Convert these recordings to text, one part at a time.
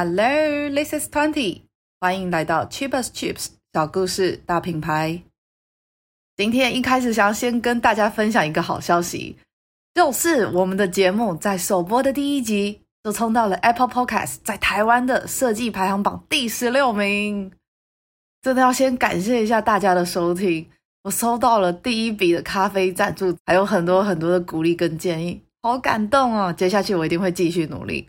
Hello, this is Twenty。欢迎来到 Cheap as Chips 小故事大品牌。今天一开始想要先跟大家分享一个好消息，就是我们的节目在首播的第一集就冲到了 Apple Podcast 在台湾的设计排行榜第十六名。真的要先感谢一下大家的收听，我收到了第一笔的咖啡赞助，还有很多很多的鼓励跟建议，好感动哦！接下去我一定会继续努力。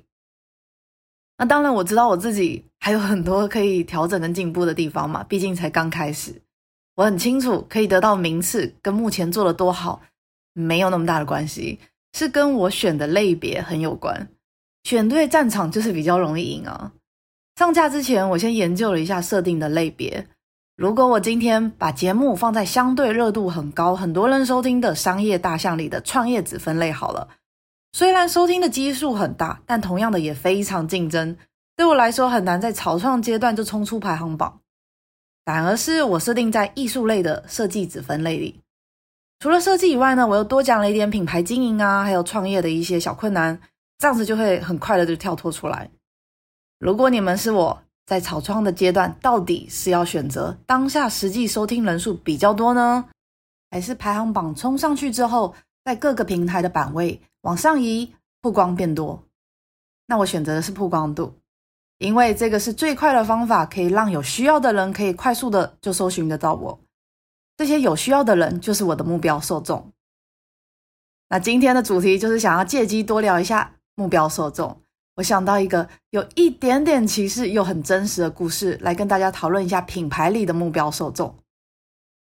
那当然，我知道我自己还有很多可以调整跟进步的地方嘛，毕竟才刚开始。我很清楚，可以得到名次跟目前做的多好没有那么大的关系，是跟我选的类别很有关。选对战场就是比较容易赢啊。上架之前，我先研究了一下设定的类别。如果我今天把节目放在相对热度很高、很多人收听的商业大项里的创业子分类好了。虽然收听的基数很大，但同样的也非常竞争。对我来说很难在草创阶段就冲出排行榜。反而是我设定在艺术类的设计子分类里。除了设计以外呢，我又多讲了一点品牌经营啊，还有创业的一些小困难，这样子就会很快的就跳脱出来。如果你们是我在草创的阶段，到底是要选择当下实际收听人数比较多呢，还是排行榜冲上去之后，在各个平台的版位往上移，曝光变多，那我选择的是曝光度，因为这个是最快的方法，可以让有需要的人可以快速的就搜寻得到我。这些有需要的人就是我的目标受众。那今天的主题就是想要借机多聊一下目标受众。我想到一个有一点点歧视又很真实的故事，来跟大家讨论一下品牌里的目标受众。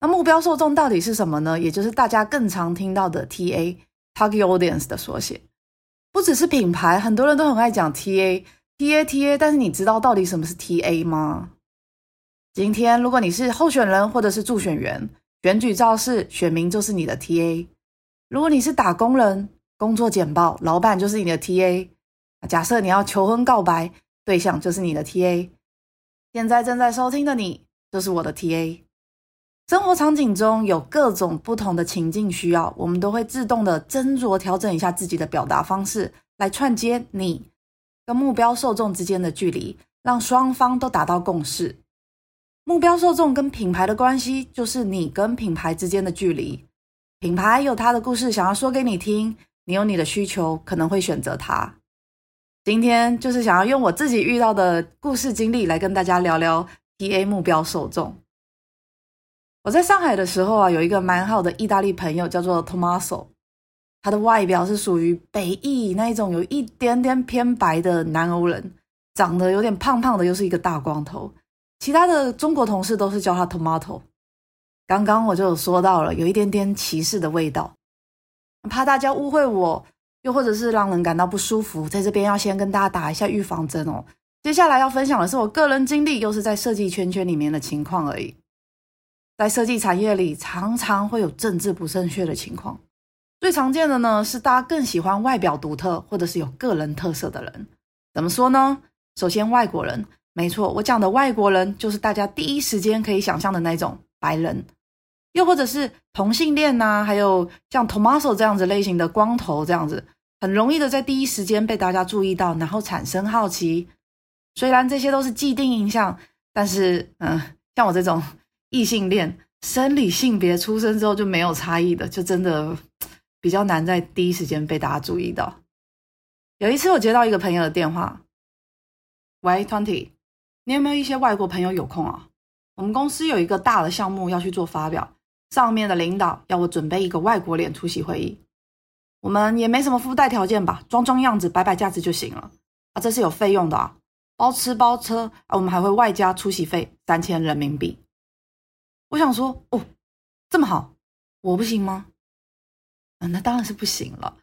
那目标受众到底是什么呢？也就是大家更常听到的 TA（Target Audience） 的缩写。不只是品牌，很多人都很爱讲 TA、TA、TA。但是你知道到底什么是 TA 吗？今天如果你是候选人或者是助选员，选举造势，选民就是你的 TA；如果你是打工人，工作简报，老板就是你的 TA。假设你要求婚告白，对象就是你的 TA。现在正在收听的你，就是我的 TA。生活场景中有各种不同的情境需要，我们都会自动的斟酌调整一下自己的表达方式，来串接你跟目标受众之间的距离，让双方都达到共识。目标受众跟品牌的关系，就是你跟品牌之间的距离。品牌有他的故事想要说给你听，你有你的需求，可能会选择他。今天就是想要用我自己遇到的故事经历来跟大家聊聊 TA 目标受众。我在上海的时候啊，有一个蛮好的意大利朋友，叫做 Tomaso。他的外表是属于北意那一种有一点点偏白的南欧人，长得有点胖胖的，又是一个大光头。其他的中国同事都是叫他 Tomato。刚刚我就有说到了，有一点点歧视的味道，怕大家误会我，又或者是让人感到不舒服，在这边要先跟大家打一下预防针哦。接下来要分享的是我个人经历，又是在设计圈圈里面的情况而已。在设计产业里，常常会有政治不正确的情况。最常见的呢，是大家更喜欢外表独特或者是有个人特色的人。怎么说呢？首先，外国人，没错，我讲的外国人就是大家第一时间可以想象的那种白人，又或者是同性恋呐、还有像 Tommaso 这样子类型的光头这样子，很容易的在第一时间被大家注意到，然后产生好奇。虽然这些都是既定印象，但是，嗯，像我这种。异性恋生理性别出生之后就没有差异的，就真的比较难在第一时间被大家注意到。有一次我接到一个朋友的电话，喂，Twenty，你有没有一些外国朋友有空啊？我们公司有一个大的项目要去做发表，上面的领导要我准备一个外国脸出席会议。我们也没什么附带条件吧，装装样子，摆摆架子就行了。啊，这是有费用的啊，包吃包车啊，我们还会外加出席费三千人民币。我想说，哦，这么好，我不行吗？啊，那当然是不行了。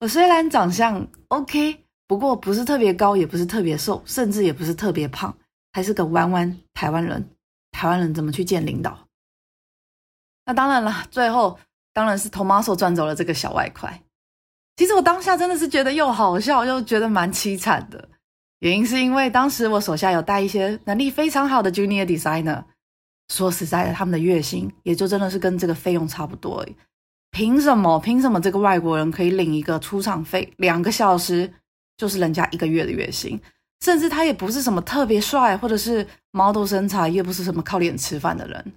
我虽然长相 OK，不过不是特别高，也不是特别瘦，甚至也不是特别胖，还是个弯弯台湾人。台湾人怎么去见领导？那当然了，最后当然是 Tommaso 赚走了这个小外快。其实我当下真的是觉得又好笑，又觉得蛮凄惨的。原因是因为当时我手下有带一些能力非常好的 Junior Designer。说实在的，他们的月薪也就真的是跟这个费用差不多而已。凭什么？凭什么这个外国人可以领一个出场费两个小时，就是人家一个月的月薪？甚至他也不是什么特别帅，或者是毛豆身材，也不是什么靠脸吃饭的人。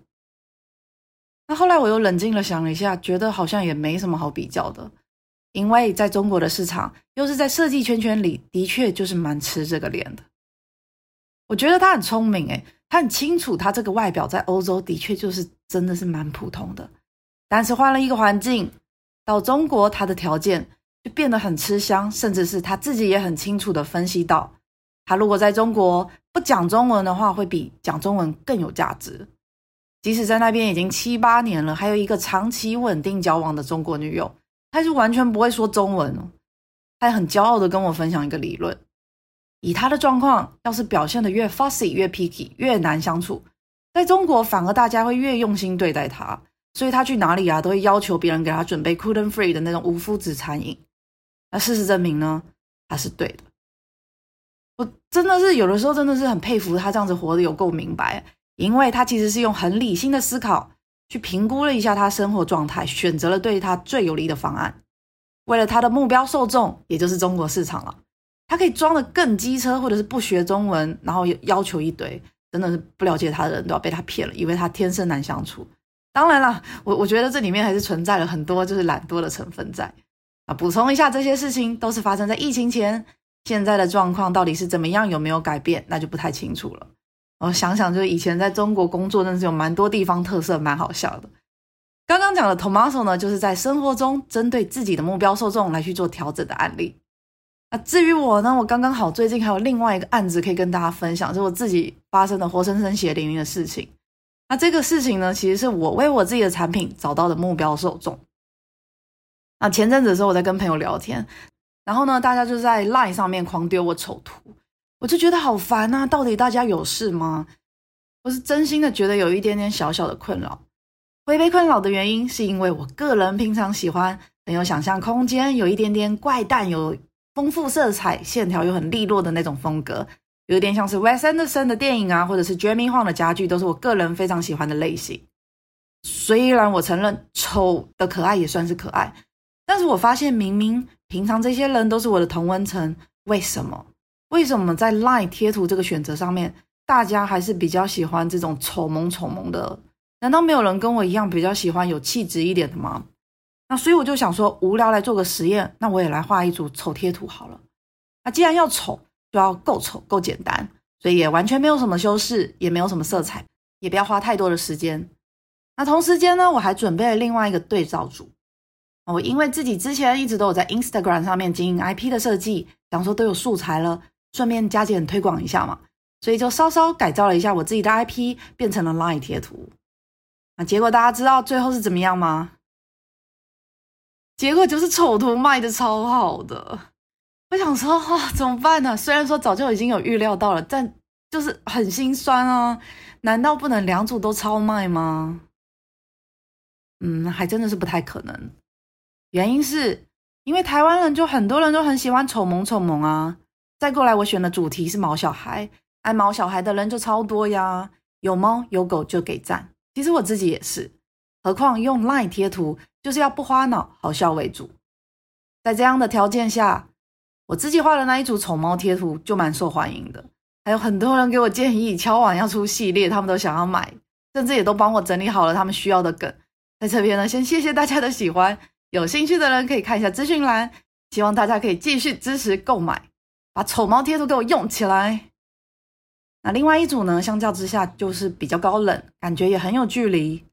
那后来我又冷静了想了一下，觉得好像也没什么好比较的，因为在中国的市场，又是在设计圈圈里，的确就是蛮吃这个脸的。我觉得他很聪明，诶，他很清楚，他这个外表在欧洲的确就是真的是蛮普通的，但是换了一个环境，到中国，他的条件就变得很吃香，甚至是他自己也很清楚的分析到，他如果在中国不讲中文的话，会比讲中文更有价值。即使在那边已经七八年了，还有一个长期稳定交往的中国女友，他是完全不会说中文哦。他很骄傲的跟我分享一个理论。以他的状况，要是表现得越 fussy、越 picky、越难相处，在中国反而大家会越用心对待他，所以他去哪里啊，都会要求别人给他准备 couten free 的那种无麸质餐饮。那事实证明呢，他是对的。我真的是有的时候真的是很佩服他这样子活得有够明白，因为他其实是用很理性的思考去评估了一下他生活状态，选择了对他最有利的方案，为了他的目标受众，也就是中国市场了。他可以装得更机车，或者是不学中文，然后要求一堆，真的是不了解他的人都要被他骗了，以为他天生难相处。当然了，我我觉得这里面还是存在了很多就是懒惰的成分在啊。补充一下，这些事情都是发生在疫情前，现在的状况到底是怎么样，有没有改变，那就不太清楚了。我想想，就是以前在中国工作，真的是有蛮多地方特色，蛮好笑的。刚刚讲的 Tommaso 呢，就是在生活中针对自己的目标受众来去做调整的案例。那至于我呢，我刚刚好最近还有另外一个案子可以跟大家分享，是我自己发生的活生生血淋淋的事情。那这个事情呢，其实是我为我自己的产品找到的目标受众。那前阵子的时候，我在跟朋友聊天，然后呢，大家就在 Line 上面狂丢我丑图，我就觉得好烦啊！到底大家有事吗？我是真心的觉得有一点点小小的困扰。会被困扰的原因，是因为我个人平常喜欢很有想象空间，有一点点怪诞，有。丰富色彩、线条又很利落的那种风格，有点像是 Wes Anderson 的电影啊，或者是 Jamie Huang 的家具，都是我个人非常喜欢的类型。虽然我承认丑的可爱也算是可爱，但是我发现明明平常这些人都是我的同温层，为什么？为什么在 Line 贴图这个选择上面，大家还是比较喜欢这种丑萌丑萌的？难道没有人跟我一样比较喜欢有气质一点的吗？那所以我就想说，无聊来做个实验，那我也来画一组丑贴图好了。那既然要丑，就要够丑够简单，所以也完全没有什么修饰，也没有什么色彩，也不要花太多的时间。那同时间呢，我还准备了另外一个对照组。我因为自己之前一直都有在 Instagram 上面经营 IP 的设计，想说都有素材了，顺便加减推广一下嘛，所以就稍稍改造了一下我自己的 IP，变成了 Line 贴图。那结果大家知道最后是怎么样吗？结果就是丑图卖的超好的，我想说啊，怎么办呢？虽然说早就已经有预料到了，但就是很心酸啊！难道不能两组都超卖吗？嗯，还真的是不太可能。原因是因为台湾人就很多人都很喜欢丑萌丑萌啊。再过来，我选的主题是毛小孩，爱毛小孩的人就超多呀。有猫有狗就给赞。其实我自己也是，何况用 LINE 贴图。就是要不花脑，好笑为主。在这样的条件下，我自己画的那一组丑猫贴图就蛮受欢迎的，还有很多人给我建议，敲碗要出系列，他们都想要买，甚至也都帮我整理好了他们需要的梗。在这边呢，先谢谢大家的喜欢，有兴趣的人可以看一下资讯栏，希望大家可以继续支持购买，把丑猫贴图给我用起来。那另外一组呢，相较之下就是比较高冷，感觉也很有距离。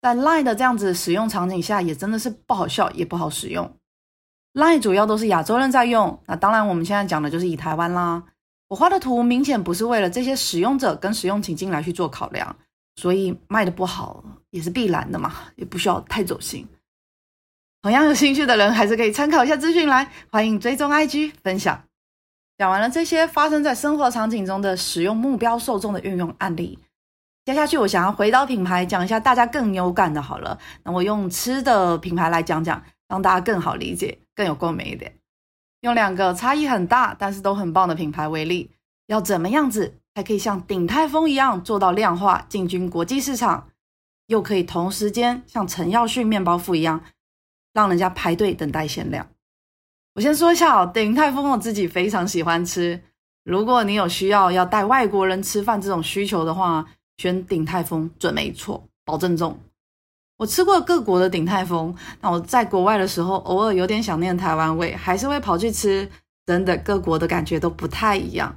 在 Line 的这样子使用场景下，也真的是不好笑，也不好使用。Line 主要都是亚洲人在用，那当然我们现在讲的就是以台湾啦。我画的图明显不是为了这些使用者跟使用情境来去做考量，所以卖的不好也是必然的嘛，也不需要太走心。同样有兴趣的人还是可以参考一下资讯来，欢迎追踪 IG 分享。讲完了这些发生在生活场景中的使用目标受众的运用案例。接下去，我想要回到品牌，讲一下大家更有感的。好了，那我用吃的品牌来讲讲，让大家更好理解，更有共鸣一点。用两个差异很大，但是都很棒的品牌为例，要怎么样子才可以像鼎泰丰一样做到量化进军国际市场，又可以同时间像陈耀迅面包铺一样，让人家排队等待限量？我先说一下哦，鼎泰丰我自己非常喜欢吃。如果你有需要要带外国人吃饭这种需求的话，选鼎泰丰准没错，保证中。我吃过各国的鼎泰丰，那我在国外的时候，偶尔有点想念台湾味，还是会跑去吃。真的，各国的感觉都不太一样，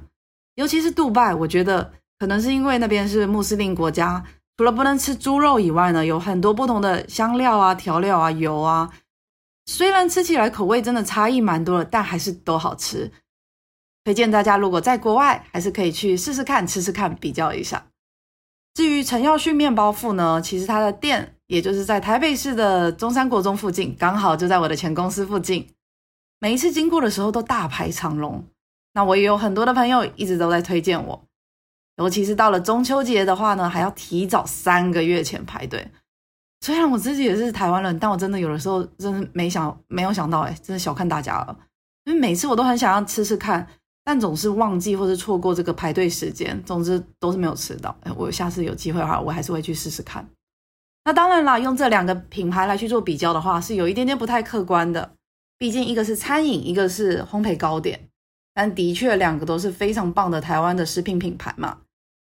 尤其是杜拜，我觉得可能是因为那边是穆斯林国家，除了不能吃猪肉以外呢，有很多不同的香料啊、调料啊、油啊，虽然吃起来口味真的差异蛮多的，但还是都好吃。推荐大家如果在国外，还是可以去试试看、吃吃看、比较一下。至于陈耀旭面包铺呢，其实他的店也就是在台北市的中山国中附近，刚好就在我的前公司附近。每一次经过的时候都大排长龙，那我也有很多的朋友一直都在推荐我，尤其是到了中秋节的话呢，还要提早三个月前排队。虽然我自己也是台湾人，但我真的有的时候真的没想没有想到，哎，真的小看大家了。因为每次我都很想要吃吃看，但总是忘记或是错过这个排队时间，总之都是没有吃到。哎，我下次有机会的话，我还是会去试试看。那当然啦，用这两个品牌来去做比较的话，是有一点点不太客观的。毕竟一个是餐饮，一个是烘焙糕点，但的确两个都是非常棒的台湾的食品品牌嘛。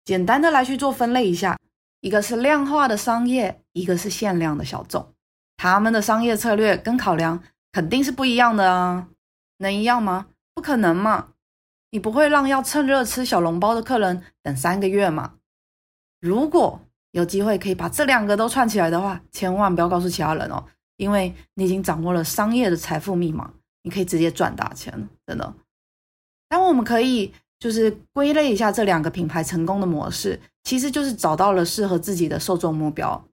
简单的来去做分类一下，一个是量化的商业，一个是限量的小众，他们的商业策略跟考量肯定是不一样的啊。能一样吗？不可能嘛！你不会让要趁热吃小笼包的客人等三个月吗？如果有机会可以把这两个都串起来的话，千万不要告诉其他人哦。因为你已经掌握了商业的财富密码，你可以直接赚大钱，真的。但我们可以就是归类一下这两个品牌成功的模式，其实就是找到了适合自己的受众目标。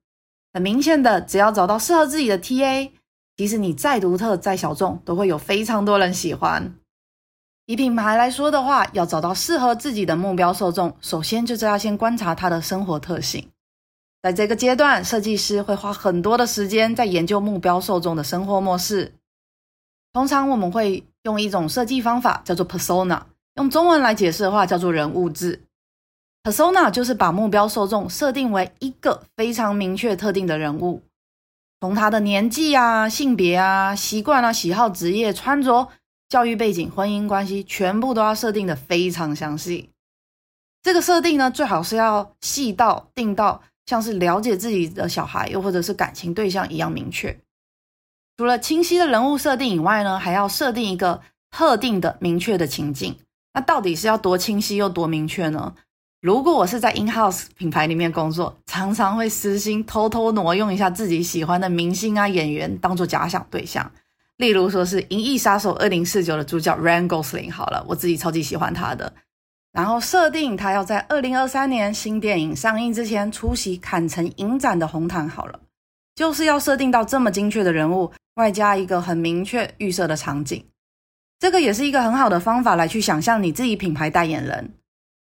很明显的，只要找到适合自己的 TA，即使你再独特、再小众，都会有非常多人喜欢。以品牌来说的话，要找到适合自己的目标受众，首先就是要先观察他的生活特性。在这个阶段，设计师会花很多的时间在研究目标受众的生活模式。通常我们会用一种设计方法，叫做 persona，用中文来解释的话，叫做人物志。persona 就是把目标受众设定为一个非常明确特定的人物，从他的年纪啊、性别啊、习惯啊、喜好、职业、穿着、教育背景、婚姻关系，全部都要设定的非常详细。这个设定呢，最好是要细到定到。像是了解自己的小孩，又或者是感情对象一样明确。除了清晰的人物设定以外呢，还要设定一个特定的明确的情境。那到底是要多清晰又多明确呢？如果我是在 in-house 品牌里面工作，常常会私心偷偷挪用一下自己喜欢的明星啊演员当做假想对象。例如说是《银翼杀手二零四九》的主角，Rangosling 好了，我自己超级喜欢他的。然后设定他要在二零二三年新电影上映之前出席坎城影展的红毯好了，就是要设定到这么精确的人物，外加一个很明确预设的场景，这个也是一个很好的方法来去想象你自己品牌代言人。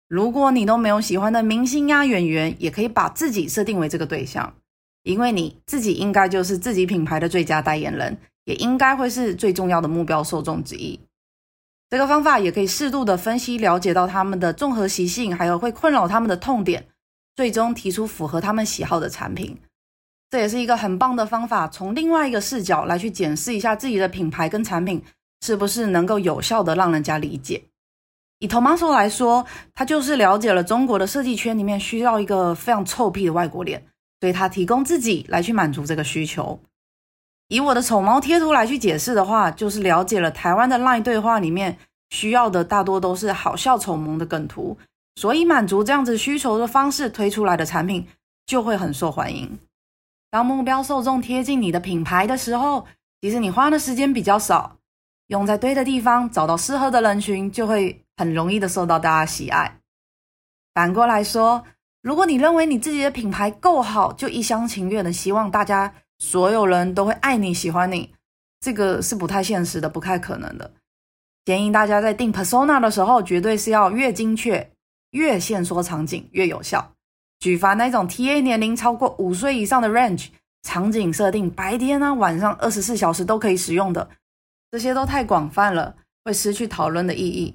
如果你都没有喜欢的明星呀演员，也可以把自己设定为这个对象，因为你自己应该就是自己品牌的最佳代言人，也应该会是最重要的目标受众之一。这个方法也可以适度的分析、了解到他们的综合习性，还有会困扰他们的痛点，最终提出符合他们喜好的产品。这也是一个很棒的方法，从另外一个视角来去检视一下自己的品牌跟产品是不是能够有效的让人家理解。以 Tomaso 来说，他就是了解了中国的设计圈里面需要一个非常臭屁的外国脸，所以他提供自己来去满足这个需求。以我的丑猫贴图来去解释的话，就是了解了台湾的 LINE 对话里面需要的大多都是好笑丑萌的梗图，所以满足这样子需求的方式推出来的产品就会很受欢迎。当目标受众贴近你的品牌的时候，其实你花的时间比较少，用在对的地方，找到适合的人群，就会很容易的受到大家喜爱。反过来说，如果你认为你自己的品牌够好，就一厢情愿的希望大家。所有人都会爱你、喜欢你，这个是不太现实的，不太可能的。建议大家在定 persona 的时候，绝对是要越精确、越限缩场景越有效。举凡那种 TA 年龄超过五岁以上的 range，场景设定白天啊、晚上二十四小时都可以使用的，这些都太广泛了，会失去讨论的意义。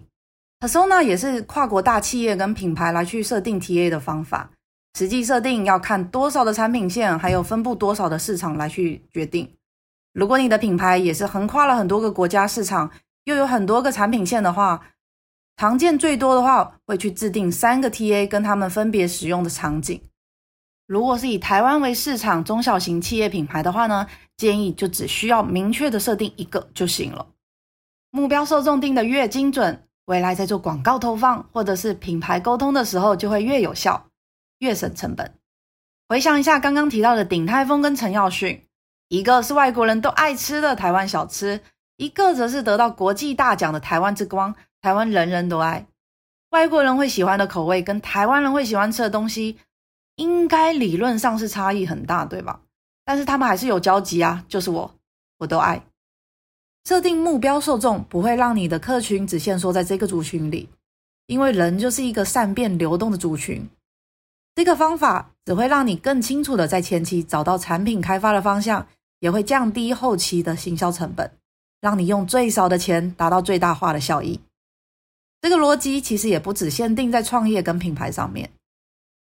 persona 也是跨国大企业跟品牌来去设定 TA 的方法。实际设定要看多少的产品线，还有分布多少的市场来去决定。如果你的品牌也是横跨了很多个国家市场，又有很多个产品线的话，常见最多的话，会去制定三个 TA 跟他们分别使用的场景。如果是以台湾为市场中小型企业品牌的话呢，建议就只需要明确的设定一个就行了。目标受众定得越精准，未来在做广告投放或者是品牌沟通的时候就会越有效，越省成本。回想一下刚刚提到的鼎泰丰跟陈耀迅，一个是外国人都爱吃的台湾小吃，一个则是得到国际大奖的台湾之光，台湾人人都爱。外国人会喜欢的口味跟台湾人会喜欢吃的东西，应该理论上是差异很大，对吧？但是他们还是有交集啊，就是我，我都爱。设定目标受众不会让你的客群只限缩在这个族群里，因为人就是一个善变流动的族群。这个方法只会让你更清楚的在前期找到产品开发的方向，也会降低后期的行销成本，让你用最少的钱达到最大化的效益。这个逻辑其实也不只限定在创业跟品牌上面，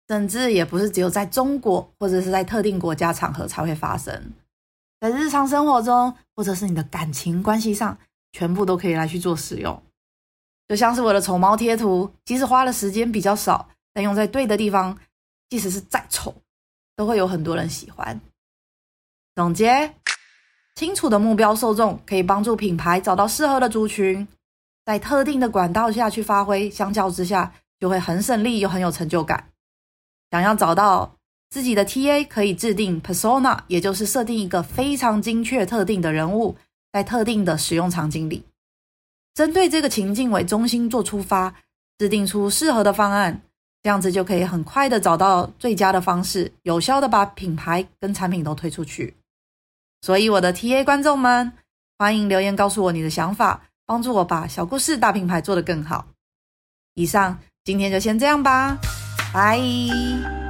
甚至也不是只有在中国或者是在特定国家场合才会发生，在日常生活中或者是你的感情关系上，全部都可以来去做使用。就像是我的丑猫贴图，即使花的时间比较少，但用在对的地方。即使是再丑，都会有很多人喜欢。总结：清楚的目标受众可以帮助品牌找到适合的族群，在特定的管道下去发挥，相较之下就会很省力又很有成就感。想要找到自己的 TA，可以制定 persona，也就是设定一个非常精确特定的人物，在特定的使用场景里，针对这个情境为中心做出发，制定出适合的方案。这样子就可以很快的找到最佳的方式，有效的把品牌跟产品都推出去。所以，我的 TA 观众们，欢迎留言告诉我你的想法，帮助我把小故事大品牌做得更好。以上，今天就先这样吧，拜。